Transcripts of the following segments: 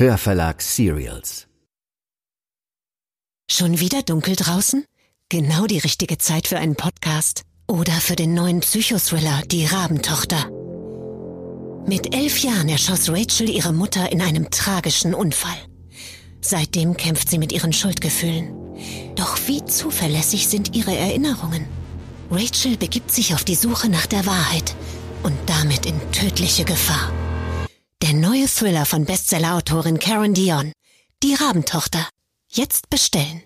Hörverlag Serials. Schon wieder dunkel draußen? Genau die richtige Zeit für einen Podcast. Oder für den neuen Psychothriller Die Rabentochter. Mit elf Jahren erschoss Rachel ihre Mutter in einem tragischen Unfall. Seitdem kämpft sie mit ihren Schuldgefühlen. Doch wie zuverlässig sind ihre Erinnerungen? Rachel begibt sich auf die Suche nach der Wahrheit und damit in tödliche Gefahr. Der neue Thriller von Bestsellerautorin Karen Dion, Die Rabentochter. Jetzt bestellen.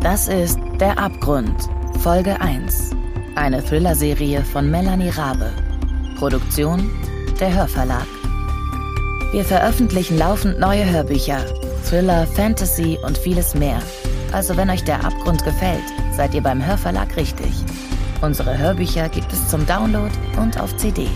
Das ist Der Abgrund, Folge 1. Eine Thriller-Serie von Melanie Rabe. Produktion Der Hörverlag. Wir veröffentlichen laufend neue Hörbücher, Thriller, Fantasy und vieles mehr. Also wenn euch Der Abgrund gefällt, seid ihr beim Hörverlag richtig. Unsere Hörbücher gibt es zum Download und auf CD.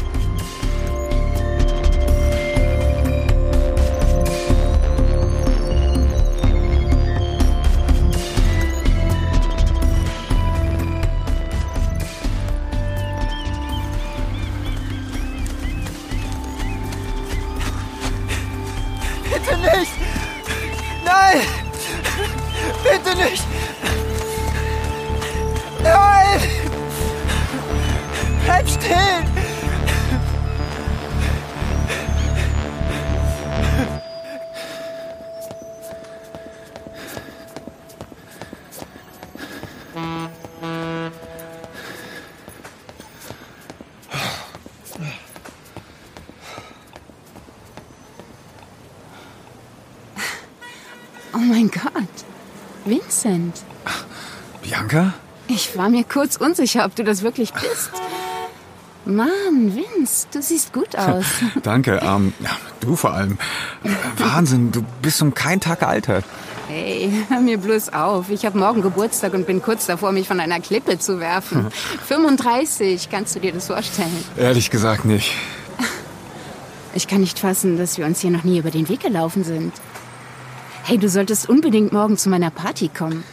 Bitte nicht! Nein! Bitte nicht! Vincent. Bianca? Ich war mir kurz unsicher, ob du das wirklich bist. Mann, Vince, du siehst gut aus. Danke, ähm, du vor allem. Wahnsinn, du bist um keinen Tag gealtert. Hey, hör mir bloß auf. Ich habe morgen Geburtstag und bin kurz davor, mich von einer Klippe zu werfen. 35, kannst du dir das vorstellen? Ehrlich gesagt nicht. Ich kann nicht fassen, dass wir uns hier noch nie über den Weg gelaufen sind. Hey, du solltest unbedingt morgen zu meiner Party kommen.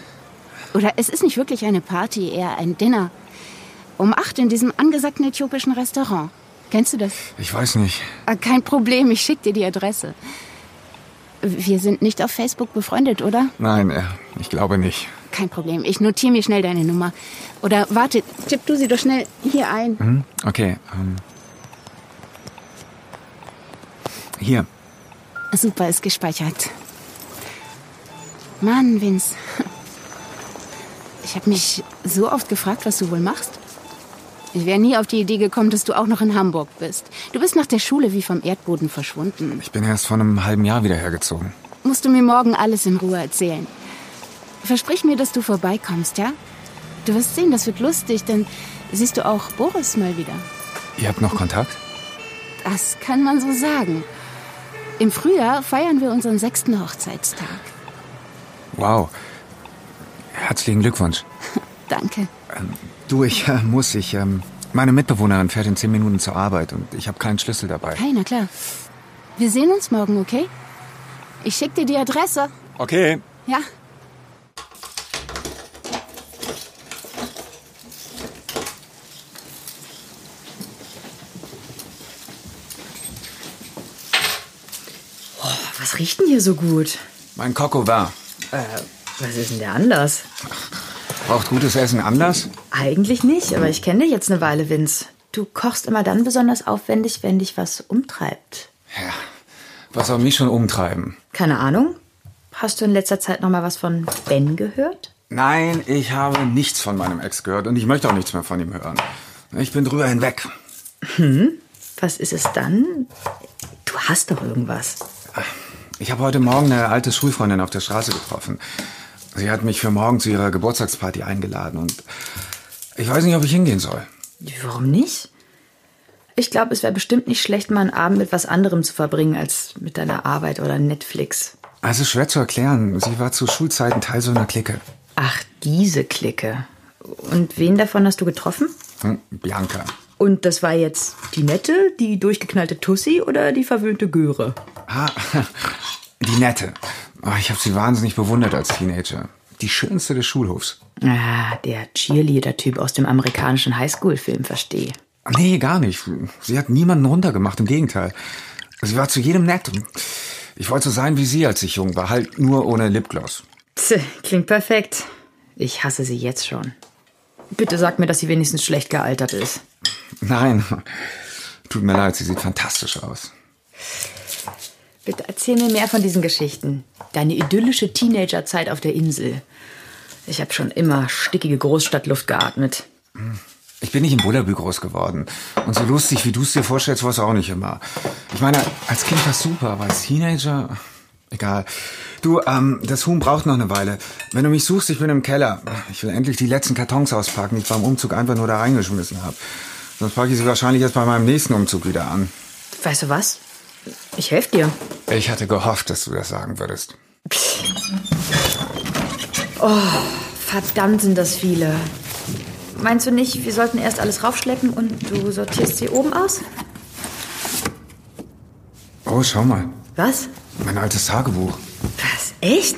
Oder es ist nicht wirklich eine Party, eher ein Dinner. Um acht in diesem angesagten äthiopischen Restaurant. Kennst du das? Ich weiß nicht. Ah, Kein Problem, ich schick dir die Adresse. Wir sind nicht auf Facebook befreundet, oder? Nein, äh, ich glaube nicht. Kein Problem, ich notiere mir schnell deine Nummer. Oder warte, tipp du sie doch schnell hier ein. Hm? Okay, ähm. Hier. Super, ist gespeichert. Mann, Vince. Ich habe mich so oft gefragt, was du wohl machst. Ich wäre nie auf die Idee gekommen, dass du auch noch in Hamburg bist. Du bist nach der Schule wie vom Erdboden verschwunden. Ich bin erst vor einem halben Jahr wieder hergezogen. Musst du mir morgen alles in Ruhe erzählen. Versprich mir, dass du vorbeikommst, ja? Du wirst sehen, das wird lustig, dann siehst du auch Boris mal wieder. Ihr habt noch Kontakt? Das kann man so sagen. Im Frühjahr feiern wir unseren sechsten Hochzeitstag. Wow. Herzlichen Glückwunsch. Danke. Du, ich äh, muss, ich, ähm, meine Mitbewohnerin fährt in zehn Minuten zur Arbeit und ich habe keinen Schlüssel dabei. Na klar. Wir sehen uns morgen, okay? Ich schick dir die Adresse. Okay. Ja. Was riecht denn hier so gut? Mein Coco war. Äh, was ist denn der Anlass? Braucht gutes Essen Anlass? Eigentlich nicht, aber ich kenne dich jetzt eine Weile, Vince. Du kochst immer dann besonders aufwendig, wenn dich was umtreibt. Ja. Was soll mich schon umtreiben? Keine Ahnung. Hast du in letzter Zeit noch mal was von Ben gehört? Nein, ich habe nichts von meinem Ex gehört und ich möchte auch nichts mehr von ihm hören. Ich bin drüber hinweg. Was ist es dann? Du hast doch irgendwas. Ich habe heute Morgen eine alte Schulfreundin auf der Straße getroffen. Sie hat mich für morgen zu ihrer Geburtstagsparty eingeladen und ich weiß nicht, ob ich hingehen soll. Warum nicht? Ich glaube, es wäre bestimmt nicht schlecht, mal einen Abend mit was anderem zu verbringen als mit deiner Arbeit oder Netflix. Es ist schwer zu erklären. Sie war zu Schulzeiten Teil so einer Clique. Ach, diese Clique. Und wen davon hast du getroffen? Hm, Bianca. Und das war jetzt Die nette, die durchgeknallte Tussi oder die verwöhnte Göre? Ah, die Nette. Oh, ich habe sie wahnsinnig bewundert als Teenager. Die schönste des Schulhofs. Ah, der Cheerleader-Typ aus dem amerikanischen Highschool-Film, verstehe. Nee, gar nicht. Sie hat niemanden runtergemacht, im Gegenteil. Sie war zu jedem nett. Ich wollte so sein wie sie, als ich jung war, halt nur ohne Lipgloss. Tch, klingt perfekt. Ich hasse sie jetzt schon. Bitte sag mir, dass sie wenigstens schlecht gealtert ist. Nein, tut mir leid, sie sieht fantastisch aus. Bitte erzähl mir mehr von diesen Geschichten. Deine idyllische Teenagerzeit auf der Insel. Ich habe schon immer stickige Großstadtluft geatmet. Ich bin nicht in Bullabü groß geworden. Und so lustig, wie du es dir vorstellst, war es auch nicht immer. Ich meine, als Kind war es super, aber als Teenager... Egal. Du, ähm, das Huhn braucht noch eine Weile. Wenn du mich suchst, ich bin im Keller. Ich will endlich die letzten Kartons auspacken, die ich beim Umzug einfach nur da reingeschmissen habe. Sonst packe ich sie wahrscheinlich erst bei meinem nächsten Umzug wieder an. Weißt du was? Ich helfe dir. Ich hatte gehofft, dass du das sagen würdest. Verdammt sind das viele. Meinst du nicht, wir sollten erst alles raufschleppen und du sortierst sie oben aus? Oh, schau mal. Was? Mein altes Tagebuch. Was? Echt?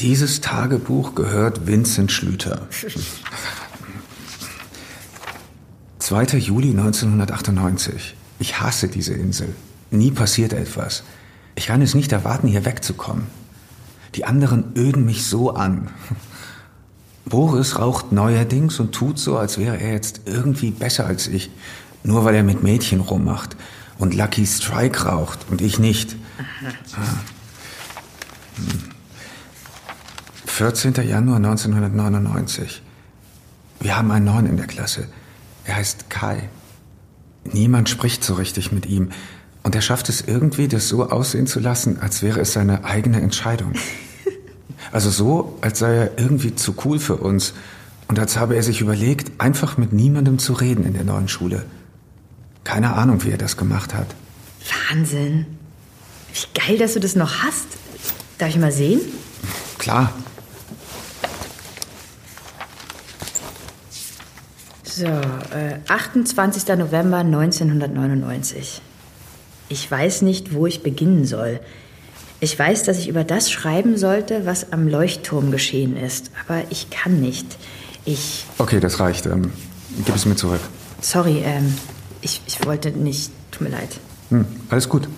Dieses Tagebuch gehört Vincent Schlüter. 2. Juli 1998. Ich hasse diese Insel. Nie passiert etwas. Ich kann es nicht erwarten, hier wegzukommen. Die anderen öden mich so an. Boris raucht neuerdings und tut so, als wäre er jetzt irgendwie besser als ich. Nur weil er mit Mädchen rummacht. Und Lucky Strike raucht und ich nicht. Ah. Hm. 14. Januar 1999. Wir haben einen Neuen in der Klasse. Er heißt Kai. Niemand spricht so richtig mit ihm. Und er schafft es irgendwie, das so aussehen zu lassen, als wäre es seine eigene Entscheidung. Also so, als sei er irgendwie zu cool für uns. Und als habe er sich überlegt, einfach mit niemandem zu reden in der neuen Schule. Keine Ahnung, wie er das gemacht hat. Wahnsinn. Wie geil, dass du das noch hast. Darf ich mal sehen? Klar, So, äh, 28. November 1999. Ich weiß nicht, wo ich beginnen soll. Ich weiß, dass ich über das schreiben sollte, was am Leuchtturm geschehen ist. Aber ich kann nicht. Ich. okay, das reicht. Ähm, gib es mir zurück. Sorry, ähm, ich, ich wollte nicht. Tut mir leid. Hm, alles gut.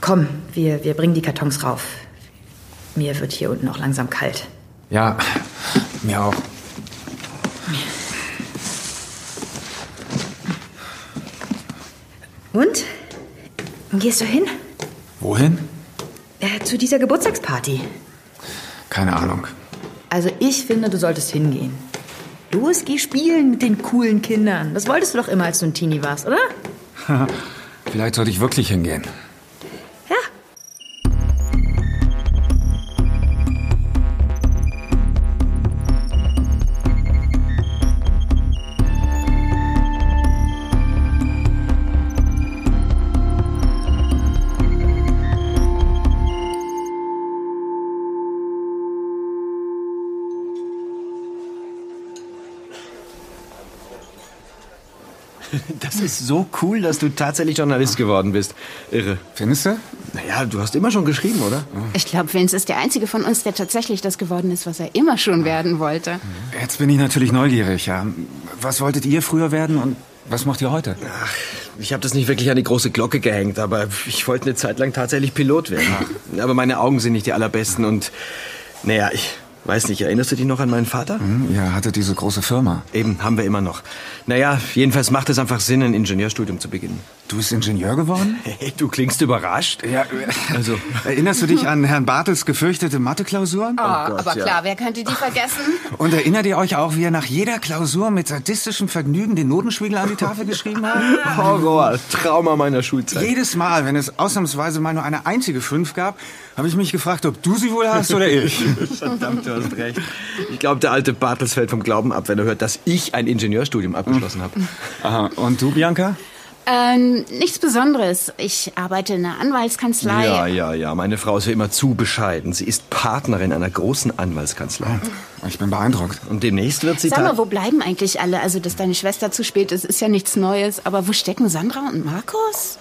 Komm, wir, wir bringen die Kartons rauf. Mir wird hier unten auch langsam kalt. Ja, mir auch. Und? Gehst du hin? Wohin? Äh, zu dieser Geburtstagsparty. Keine Ahnung. Also ich finde, du solltest hingehen. Los, geh spielen mit den coolen Kindern. Das wolltest du doch immer, als du ein Teenie warst, oder? Vielleicht sollte ich wirklich hingehen. Ist so cool, dass du tatsächlich Journalist geworden bist. Irre. Findest du? Naja, du hast immer schon geschrieben, oder? Ich glaube, Vince ist der einzige von uns, der tatsächlich das geworden ist, was er immer schon werden wollte. Jetzt bin ich natürlich neugierig, ja. Was wolltet ihr früher werden und was macht ihr heute? Ich habe das nicht wirklich an die große Glocke gehängt, aber ich wollte eine Zeit lang tatsächlich Pilot werden. Aber meine Augen sind nicht die allerbesten und naja, ich weiß nicht, erinnerst du dich noch an meinen Vater? Hm, ihr hattet diese große Firma. Eben, haben wir immer noch. Naja, jedenfalls macht es einfach Sinn, ein Ingenieurstudium zu beginnen. Du bist Ingenieur geworden? Hey, du klingst überrascht. Ja, also. Erinnerst du dich an Herrn Bartels gefürchtete Mathe-Klausuren? Ah, Gott, aber ja. klar, wer könnte die vergessen? Und erinnert ihr euch auch, wie er nach jeder Klausur mit sadistischem Vergnügen den Notenspiegel an die Tafel geschrieben hat? Horror, Trauma meiner Schulzeit. Jedes Mal, wenn es ausnahmsweise mal nur eine einzige Fünf gab, habe ich mich gefragt, ob du sie wohl hast oder ich. Verdammt, du hast recht. Ich glaube, der alte Bartels fällt vom Glauben ab, wenn er hört, dass ich ein Ingenieurstudium abgeschlossen habe. Aha. Und du, Bianca? Ähm, nichts Besonderes. Ich arbeite in einer Anwaltskanzlei. Ja, ja, ja. Meine Frau ist ja immer zu bescheiden. Sie ist Partnerin einer großen Anwaltskanzlei. Ich bin beeindruckt. Und demnächst wird sie... Sag mal, wo bleiben eigentlich alle? Also, dass deine Schwester zu spät ist, ist ja nichts Neues. Aber wo stecken Sandra und Markus?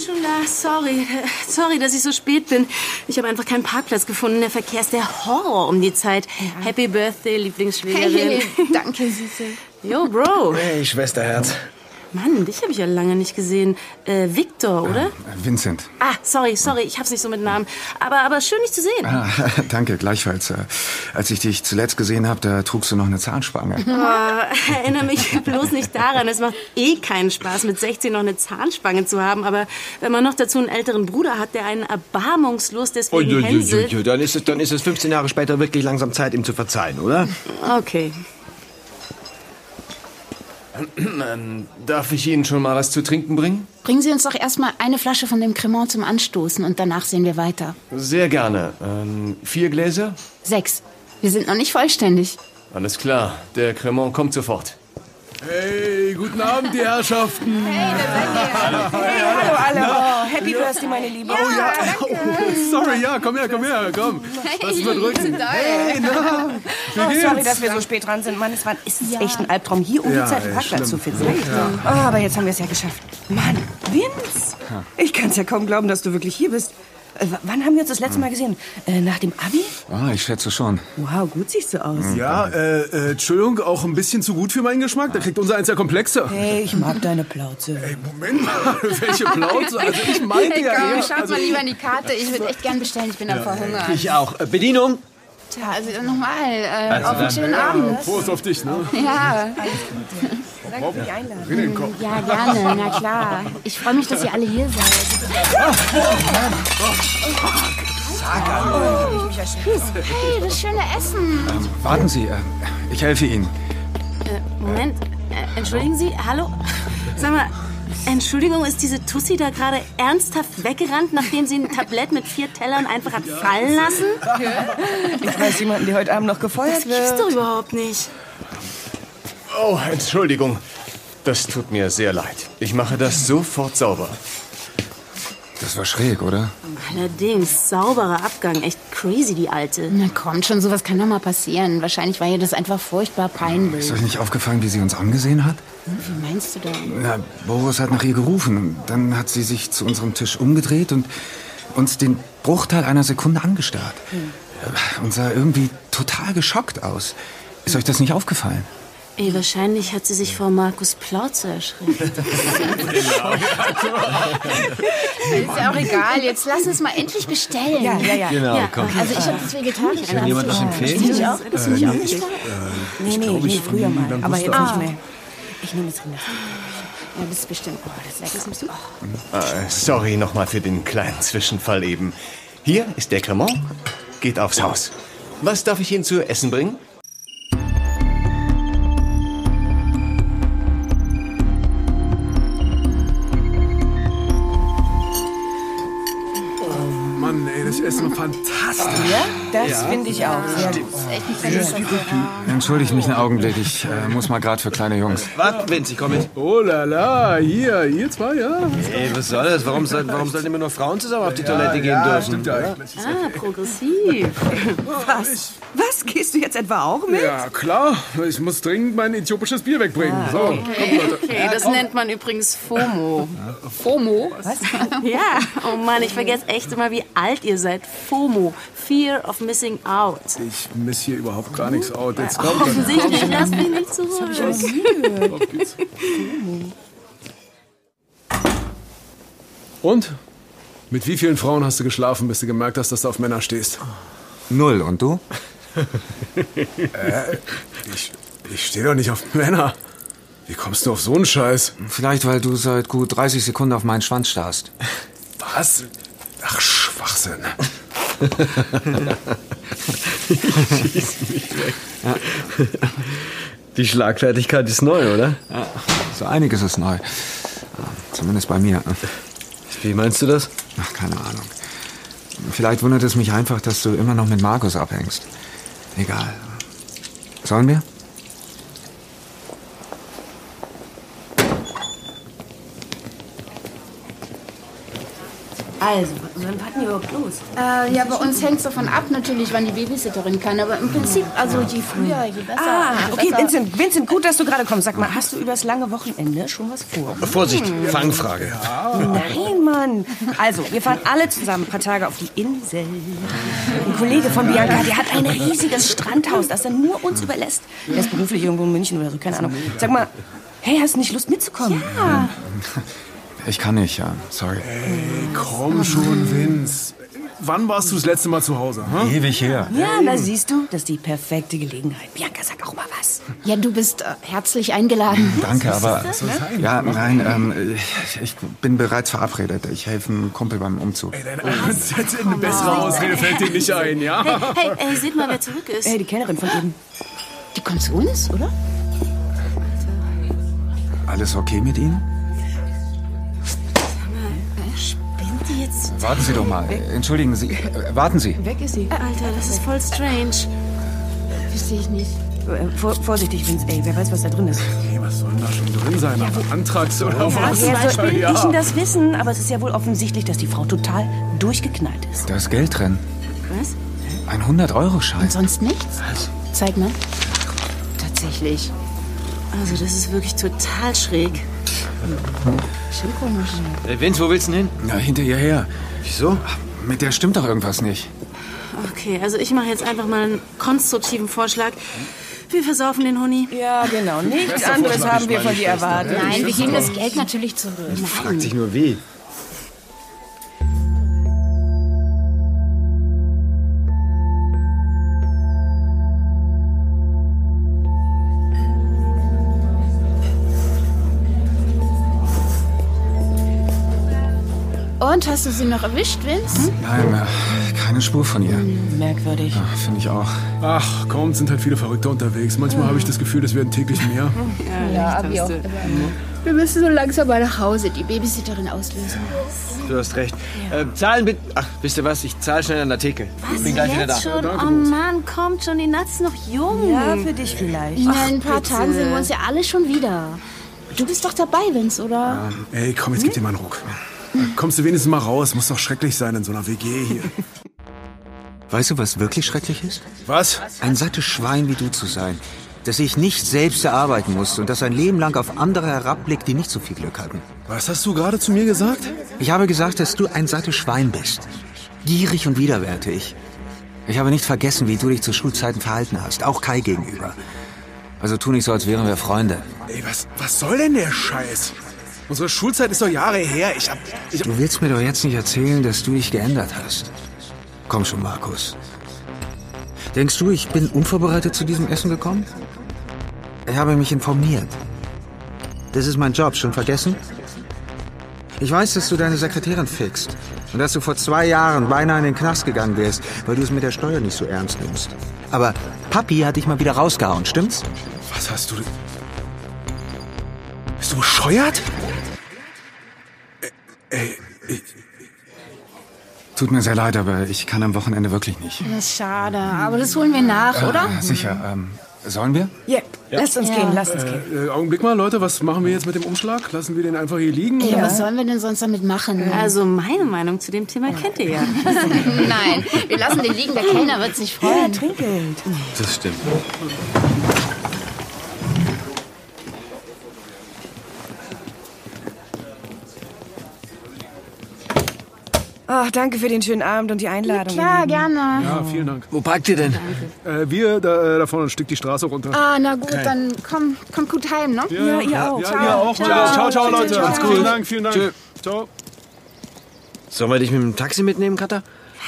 Bin schon da. Sorry. Sorry, dass ich so spät bin. Ich habe einfach keinen Parkplatz gefunden. Der Verkehr ist der Horror um die Zeit. Happy Birthday, Lieblingsschwägerin. Hey, danke, Süße. Yo, Bro. Hey, Schwesterherz. Mann, dich habe ich ja lange nicht gesehen. Äh, Victor, oder? Äh, Vincent. Ah, sorry, sorry. Ich hab's nicht so mit Namen. Aber, aber schön, dich zu sehen. Ah, danke, gleichfalls. Äh, Als ich dich zuletzt gesehen habe, da trugst du noch eine Zahnspange. Oh, erinnere mich bloß nicht daran. Es macht eh keinen Spaß, mit 16 noch eine Zahnspange zu haben. Aber wenn man noch dazu einen älteren Bruder hat, der einen erbarmungslos deswegen hänselt... Dann ist, es, dann ist es 15 Jahre später wirklich langsam Zeit, ihm zu verzeihen, oder? Okay. Ähm, darf ich Ihnen schon mal was zu trinken bringen? Bringen Sie uns doch erstmal eine Flasche von dem Cremant zum Anstoßen und danach sehen wir weiter. Sehr gerne. Ähm, vier Gläser? Sechs. Wir sind noch nicht vollständig. Alles klar, der Cremant kommt sofort. Hey, guten Abend, die Herrschaften. Hallo alle. Oh, Happy Birthday, meine Liebe. Oh ja, oh, sorry, ja, komm her, komm her, komm. Lass uns mal drücken. Hey, na, wie Oh, geht's? sorry, dass wir so spät dran sind. Mann, es war es ist echt ein Albtraum, hier um die Zeit einen ey, Parkplatz zu finden. Oh, aber jetzt haben wir es ja geschafft. Mann, Vince! Ich kann es ja kaum glauben, dass du wirklich hier bist. Äh, wann haben wir uns das letzte Mal gesehen? Äh, nach dem Abi? Ah, ich schätze schon. Wow, gut siehst du aus. Ja, äh, äh, Entschuldigung, auch ein bisschen zu gut für meinen Geschmack. Da kriegt unser eins ja Komplexe. Hey, ich mag deine Plauze. Ey, Moment mal, welche Plauze? Also ich meinte Hey, ja komm, eher... schaut Also, mal lieber in die Karte. Ich würde echt gern bestellen. Ich bin am Verhungern. Ich auch. Äh, Bedienung? Tja, also nochmal. Äh, auf einen schönen Abend. Prost auf dich, ne? Ja, Danke für die Einladung. Ja, gerne. Na klar. Ich freue mich, dass ihr alle hier seid. Hey, das schöne Essen. Warten Sie, äh, ich helfe Ihnen. Moment, äh, entschuldigen Sie, hallo? Sag mal, Entschuldigung, ist diese Tussi da gerade ernsthaft weggerannt, nachdem sie ein Tablett mit vier Tellern einfach hat fallen lassen? Ich weiß jemanden, der heute Abend noch gefeuert Das gibt's wird. doch überhaupt nicht. Oh, Entschuldigung. Das tut mir sehr leid. Ich mache das sofort sauber. Das war schräg, oder? Allerdings, sauberer Abgang. Echt crazy, die Alte. Na komm schon, sowas kann doch mal passieren. Wahrscheinlich war ihr das einfach furchtbar peinlich. Ist euch nicht aufgefallen, wie sie uns angesehen hat? Wie meinst du denn? Na, Boris hat nach ihr gerufen. Und dann hat sie sich zu unserem Tisch umgedreht und uns den Bruchteil einer Sekunde angestarrt. Und sah irgendwie total geschockt aus. Ist euch das nicht aufgefallen? Ey, wahrscheinlich hat sie sich vor Markus Plauze erschreckt. Ist ja auch egal. Jetzt lass uns mal endlich bestellen. Ja, ja, ja. Genau, Ja, komm. Also ich habe das vegetarisch. Kann jemand was empfehlen? Ich auch. Das finde ich auch nicht Nee, nee, nee, früher mal. Aber jetzt Ah. nicht mehr. Ich nehme jetzt Rinder. Ja, das ist bestimmt. Oh, das ist lecker. Äh, sorry nochmal für den kleinen Zwischenfall eben. Hier ist der Cremant. Geht aufs Haus. Was darf ich Ihnen zu essen bringen? Essen war fantastisch. Ja, das finde ich auch. Sehr gut. Entschuldigt mich einen Augenblick, ich äh, muss mal gerade für kleine Jungs. Warte, Vince, ich komm mit. Oh la la, hier, ihr zwei, ja? Ey, was soll das? Warum, soll, warum sollten immer nur Frauen zusammen auf die Toilette gehen ja, dürfen? stimmt ja. Ah, progressiv. Was? Was? Gehst du jetzt etwa auch mit? Ja, klar. Ich muss dringend mein äthiopisches Bier wegbringen. So, kommt, Leute. Okay, das nennt man übrigens FOMO. FOMO? Was? Ja, oh Mann, ich vergesse echt immer, wie alt ihr seid. FOMO, Fear of Missing Out. Ich miss hier überhaupt gar nichts out. Jetzt kommt Offensichtlich, lasst mich nicht zurück. Auf geht's. Und? Mit wie vielen Frauen hast du geschlafen, bis du gemerkt hast, dass du auf Männer stehst? Null, und du? Ich, ich stehe doch nicht auf Männer. Wie kommst du auf so einen Scheiß? Vielleicht, weil du seit gut 30 Sekunden auf meinen Schwanz starrst. Was? Ach, Schwachsinn. Die Schlagfertigkeit ist neu, oder? So einiges ist neu. Zumindest bei mir. Wie meinst du das? Ach, keine Ahnung. Vielleicht wundert es mich einfach, dass du immer noch mit Markus abhängst. Egal. Sollen wir? Also, überhaupt los? Äh, ja, bei uns hängt es davon ab natürlich, wann die Babysitterin kann. Aber im Prinzip, also je früher, je besser. Ah, je okay, besser. Vincent, Vincent, gut, dass du gerade kommst. Sag mal, hast du übers lange Wochenende schon was vor? Vorsicht, Fangfrage. Nein, Mann. Also, wir fahren alle zusammen ein paar Tage auf die Insel. Ein Kollege von Bianca, der hat ein riesiges Strandhaus, das er nur uns überlässt. Der ist beruflich irgendwo in München oder so, keine Ahnung. Sag mal, hey, hast du nicht Lust mitzukommen? Ja. Ich kann nicht, ja. Sorry. Ey, komm schon, Vince. Wann warst du das letzte Mal zu Hause? Hm? Ewig her. Ja, da siehst du, das ist die perfekte Gelegenheit. Bianca, sag auch mal was. Ja, du bist äh, herzlich eingeladen. Danke, aber. Soll sein? Ja, nein, ähm, ich, ich bin bereits verabredet. Ich helfe einem Kumpel beim Umzug. Ey, dein Ernst, jetzt eine bessere Ausrede fällt dir nicht ein, ja? Hey, hey, seht mal, wer zurück ist. Hey, die Kellnerin von eben. Die kommt zu uns, oder? Alles okay mit Ihnen? Jetzt? Warten Sie doch mal. Entschuldigen Sie. Äh, warten Sie. Weg ist sie. Alter, das ist voll strange. Verstehe ich nicht. Äh, vor, vorsichtig, Vince. Ey, wer weiß, was da drin ist. Hey, was soll denn da schon drin sein? Ein Antrags oder Ja, was? wer soll Ja. ich denn das wissen? Aber es ist ja wohl offensichtlich, dass die Frau total durchgeknallt ist. Da ist Geld drin. Was? Ein 100-Euro-Schein. Und sonst nichts? Zeig mal. Tatsächlich. Also, das ist wirklich total schräg. Schon komisch. Hey, Vince, wo willst du denn hin? Na, hinter ihr her. Wieso? Mit der stimmt doch irgendwas nicht. Okay, also ich mache jetzt einfach mal einen konstruktiven Vorschlag. Wir versaufen den Huni. Ja, genau. Nichts anderes haben wir von dir erwartet. Nein, wir geben das Geld natürlich zurück. Fragt sich nur wie. Und hast du sie noch erwischt, Vince? Nein, äh, keine Spur von ihr. Merkwürdig. Finde ich auch. Ach, komm, es sind halt viele Verrückte unterwegs. Manchmal habe ich das Gefühl, es werden täglich mehr. Ja, wie auch immer. Wir müssen so langsam mal nach Hause die Babysitterin auslösen. Du hast recht. Äh, zahlen bitte. Ach, wisst ihr was? Ich zahle schnell an der Theke. Was, Bin gleich wieder da. jetzt schon? Oh Mann, kommt schon, die Nuts sind noch jung. Ja, für dich vielleicht. In ein paar bitte. Tagen sehen wir uns ja alle schon wieder. Du bist doch dabei, Vince, oder? Ey, komm, jetzt gib dir mal einen Ruck. Kommst du wenigstens mal raus? Muss doch schrecklich sein in so einer WG hier. Weißt du, was wirklich schrecklich ist? Was? Ein sattes Schwein wie du zu sein. Das sich nicht selbst erarbeiten musste und das sein Leben lang auf andere herabblickt, die nicht so viel Glück hatten. Was hast du gerade zu mir gesagt? Ich habe gesagt, dass du ein sattes Schwein bist. Gierig und widerwärtig. Ich habe nicht vergessen, wie du dich zu Schulzeiten verhalten hast, auch Kai gegenüber. Also tu nicht so, als wären wir Freunde. Ey, was, was soll denn der Scheiß? Unsere Schulzeit ist doch Jahre her. Ich hab... Ich hab Du willst mir doch jetzt nicht erzählen, dass du dich geändert hast. Komm schon, Markus. Denkst du, ich bin unvorbereitet zu diesem Essen gekommen? Ich habe mich informiert. Das ist mein Job, schon vergessen? Ich weiß, dass du deine Sekretärin fixst. Und dass du vor zwei Jahren beinahe in den Knast gegangen wärst, weil du es mit der Steuer nicht so ernst nimmst. Aber Papi hat dich mal wieder rausgehauen, stimmt's? was hast du... Bist du bescheuert? Ey, ich, Tut mir sehr leid, aber ich kann am Wochenende wirklich nicht. Das ist schade, aber das holen wir nach, oder? Ah, sicher. Ähm, sollen wir? Ja, lasst uns Ja. gehen, lasst uns gehen. äh, Augenblick mal, Leute, was machen wir jetzt mit dem Umschlag? Lassen wir den einfach hier liegen? Ja, was sollen wir denn sonst damit machen? Also meine Meinung zu dem Thema kennt ihr ja. Nein, wir lassen den liegen, der Kellner wird sich freuen. Trinkgeld. Das stimmt. Ach, danke für den schönen Abend und die Einladung. Klar, gerne. Ja, vielen Dank. Wo parkt ihr denn? Äh, wir, da, äh, da vorne ein Stück die Straße runter. Ah, na gut, dann komm, komm gut heim, ne? Ja, ihr auch. Ja, ihr auch. Ciao, ciao, ciao Leute. Ciao. Vielen Dank, vielen Dank. Tschö. Ciao. Sollen wir dich mit dem Taxi mitnehmen, Katha?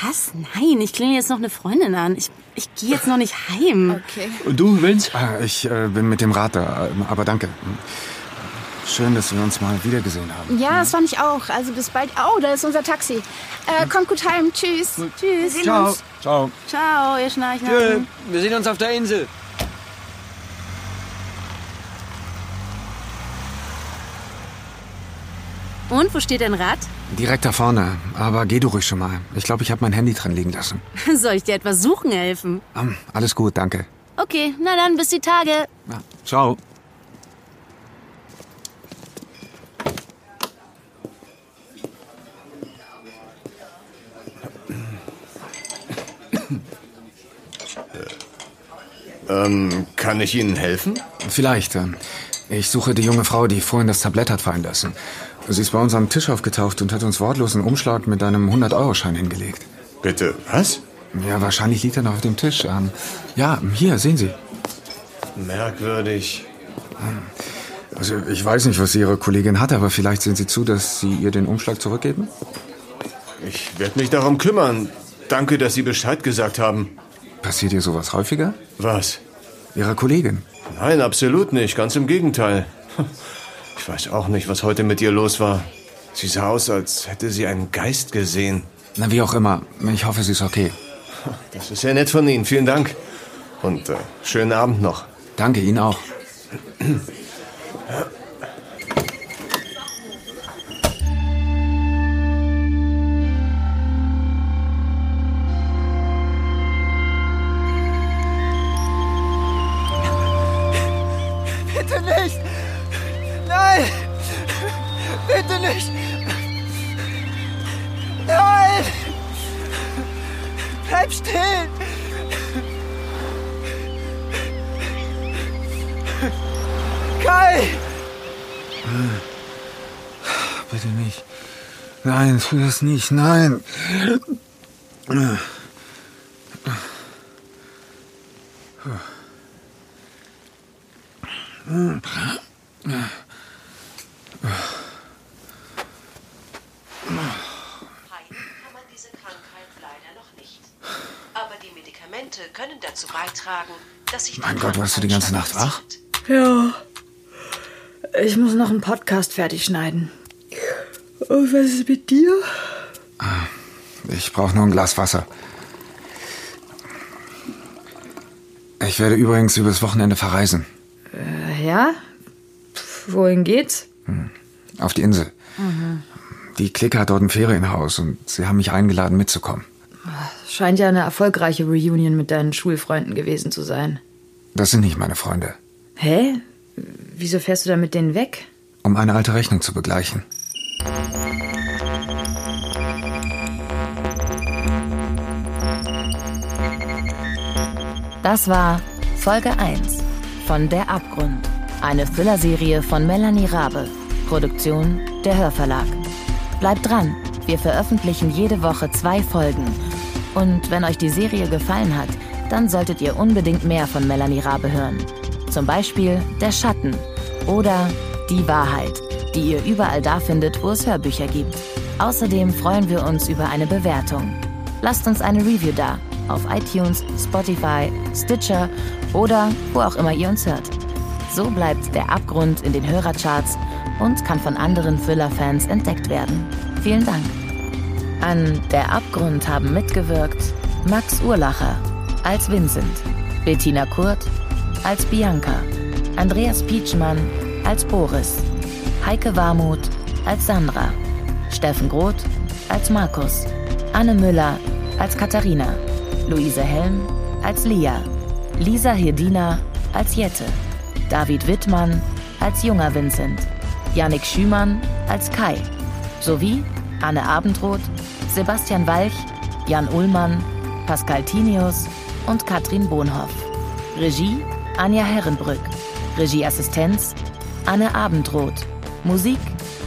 Was? Nein, ich klinge jetzt noch eine Freundin an. Ich, ich gehe jetzt noch nicht heim. Okay. Und du, Vince? Ah, Ich äh, bin mit dem Rad da, aber danke. Schön, dass wir uns mal wiedergesehen haben. Ja, das fand ich auch. Also bis bald. Oh, da ist unser Taxi. Äh, kommt gut heim. Tschüss. Tschüss. Wir sehen uns. Ciao. Ciao, ihr Tschö. Schnarchnacken. Wir sehen uns auf der Insel. Und, wo steht dein Rad? Direkt da vorne. Aber geh du ruhig schon mal. Ich glaube, ich habe mein Handy dran liegen lassen. Soll ich dir etwas suchen helfen? Ähm, alles gut, danke. Okay, na dann, bis die Tage. Ja, ciao. Ähm, kann ich Ihnen helfen? Vielleicht. ähm, Ich suche die junge Frau, die vorhin das Tablett hat fallen lassen. Sie ist bei uns am Tisch aufgetaucht und hat uns wortlos einen Umschlag mit einem 100-Euro-Schein hingelegt. Bitte, was? Ja, wahrscheinlich liegt er noch auf dem Tisch. Ähm, ja, hier, sehen Sie. Merkwürdig. Also, ich weiß nicht, was Ihre Kollegin hat, aber vielleicht sehen Sie zu, dass Sie ihr den Umschlag zurückgeben? Ich werde mich darum kümmern. Danke, dass Sie Bescheid gesagt haben. Passiert ihr sowas häufiger? Was? Ihrer Kollegin? Nein, absolut nicht. Ganz im Gegenteil. Ich weiß auch nicht, was heute mit ihr los war. Sie sah aus, als hätte sie einen Geist gesehen. Na, wie auch immer. Ich hoffe, sie ist okay. Das ist sehr nett von Ihnen. Vielen Dank. Und äh, schönen Abend noch. Danke, Ihnen auch. Bleib stehen! Kai! Bitte nicht. Nein, tu das nicht. Nein. kann man diese Krankheit leider noch nicht. Aber die Medikamente können dazu beitragen, dass sich die Mein Gott, warst du die ganze Nacht wach? Ja. Ich muss noch einen Podcast fertig schneiden. Und was ist mit dir? Ich brauche nur ein Glas Wasser. Ich werde übrigens übers Wochenende verreisen. Äh, ja? Wohin geht's? Auf die Insel. Mhm. Die Clique hat dort ein Ferienhaus und sie haben mich eingeladen mitzukommen. Scheint ja eine erfolgreiche Reunion mit deinen Schulfreunden gewesen zu sein. Das sind nicht meine Freunde. Hä? Wieso fährst du da mit denen weg? Um eine alte Rechnung zu begleichen. Das war Folge 1 von Der Abgrund. Eine Thriller-Serie von Melanie Rabe. Produktion der Hörverlag. Bleibt dran, wir veröffentlichen jede Woche zwei Folgen. Und wenn euch die Serie gefallen hat, dann solltet ihr unbedingt mehr von Melanie Rabe hören. Zum Beispiel Der Schatten oder Die Wahrheit, die ihr überall da findet, wo es Hörbücher gibt. Außerdem freuen wir uns über eine Bewertung. Lasst uns eine Review da auf iTunes, Spotify, Stitcher oder wo auch immer ihr uns hört. So bleibt der Abgrund in den Hörercharts und kann von anderen Thriller-Fans entdeckt werden. Vielen Dank. An Der Abgrund haben mitgewirkt Max Urlacher als Vincent, Bettina Kurt als Bianca, Andreas Pietschmann als Boris, Heike Warmuth als Sandra, Steffen Groth als Markus, Anne Müller als Katharina, Luise Helm als Lia, Lisa Hirdina als Jette, David Wittmann als junger Vincent, Yannick Schümann als Kai, sowie Anne Abendroth, Sebastian Walch, Jan Ullmann, Pascal Tinius und Katrin Bohnhoff. Regie Anja Herrenbrück. Regieassistenz Anne Abendroth. Musik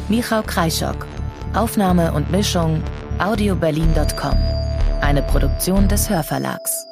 Michał Kreischock. Aufnahme und Mischung audioberlin.com. Eine Produktion des Hörverlags.